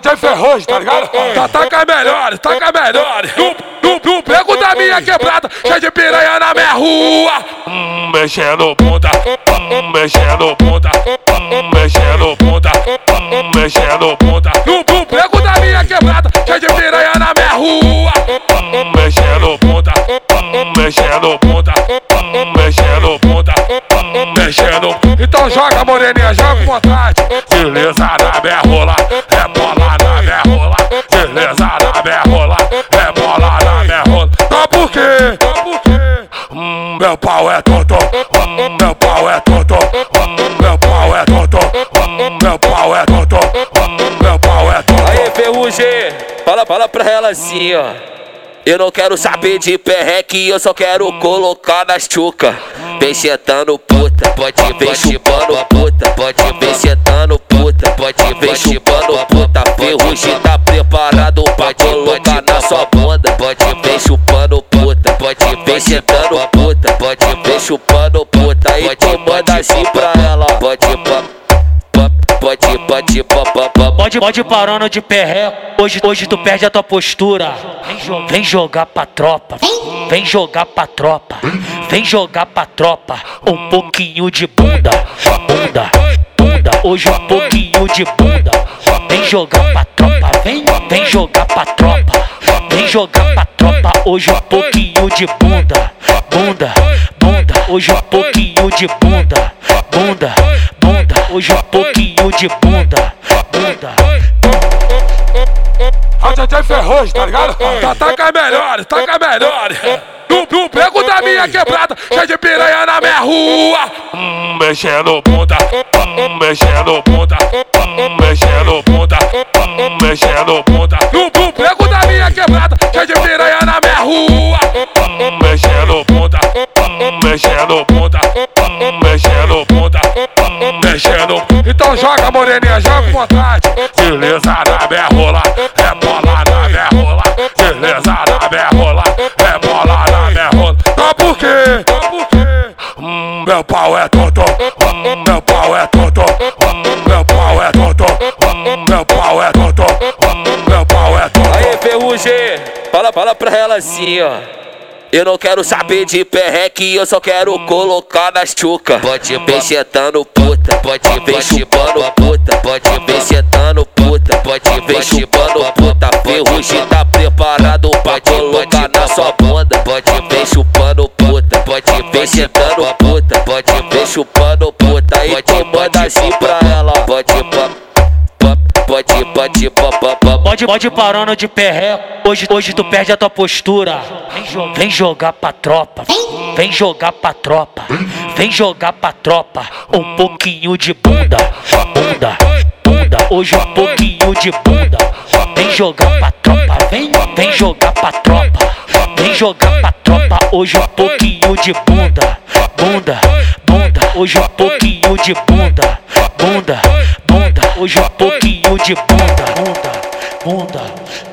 DJ Ferrugem, tá ligado? Tá, taca melhores, taca melhores. Tu, tu, tu, pego da minha quebrada, cheio de piranha na minha rua. Hum, mexendo bunda, hum, mexendo bunda, hum, mexendo bunda, hum, mexendo. Tu, tu, pego da minha quebrada, cheio de piranha na minha rua. Hum, mexendo bunda, hum, mexendo bunda, mexendo. Então joga moreninha, joga com vontade. Beleza na minha rola, é bola na minha rola. Beleza na minha rola, é bola na minha rola. Tá? Tá por quê? Hum, meu pau é tonto, hum, meu pau é tonto, hum, meu pau é tonto, hum, meu pau é tonto, hum, meu pau é tonto. Aí, Ferrugem, fala, fala pra ela assim, ó. Eu não quero saber de perreque, eu só quero colocar nas tchuca. Vem sentando puta, pode vem chupando a puta, pode vem sentando puta, pode vem chupando a puta. Ferrugem tá preparado pra colocar na sua bunda, pode vem chupando puta, pode vem sentando a puta, pode vem chupando puta. E tu manda assim pra pode pode pode Pode, pode parando de perreco. Hoje, hoje tu perde a tua postura. Vem jogar pra tropa. Vem jogar pra tropa. Vem jogar pra tropa. Um pouquinho de bunda. Bunda. Bunda. Hoje um pouquinho de bunda. Vem jogar pra tropa. Vem, vem jogar pra tropa. Vem jogar pra tropa. Hoje um pouquinho de bunda. Bunda. Bunda. Hoje um pouquinho de bunda. Bunda. Hoje um pouquinho de bunda. Bunda. A DJ Ferrugem, tá ligado? Tá, taca melhores, taca melhores. Tu, tu, pego da minha quebrada, cheio de piranha na minha rua. Hum, mexendo bunda, hum, mexendo bunda, hum, mexendo bunda, hum, mexendo bunda. Tu, tu, pego da minha quebrada, cheio de piranha na minha rua. Hum, mexendo bunda, hum, mexendo bunda, hum, mexendo bunda, mexendo. Então joga moreninha, joga com vontade. Beleza na minha rola, é bola na minha rola. Beleza na minha rola, é bola na minha rola. Tá por quê? Hum, meu pau é tonto, hum, meu pau é tonto, hum, meu pau é tonto, hum, meu pau é tonto, hum, meu pau é tonto. Aí, Ferrugem, fala, fala pra ela assim, ó. Eu não quero saber de perreque, eu só quero colocar nas tchuca. Pode vem sentando puta, pode vem chupando a puta, pode vem sentando puta, pode vem chupando a puta. Ferrugem tá preparado pra colocar na sua bunda, pode vem chupando puta, pode vem sentando a puta, pode vem chupando puta. E tu manda assim pra ela, pode pode pode pode Pode, pode parando de perreco. Hoje, hoje tu perde a tua postura. Vem, jo- vem jogar pra tropa. Vem jogar pra tropa. Vem jogar pra tropa. Um pouquinho de bunda. Bunda. Bunda. Hoje um pouquinho de bunda. Vem jogar pra tropa. Vem, vem jogar pra tropa. Vem jogar pra tropa. Hoje um pouquinho de bunda. Bunda. Bunda. Hoje um pouquinho de bunda. Bunda. Bunda. Hoje um pouquinho de bunda. Bunda. Bunda.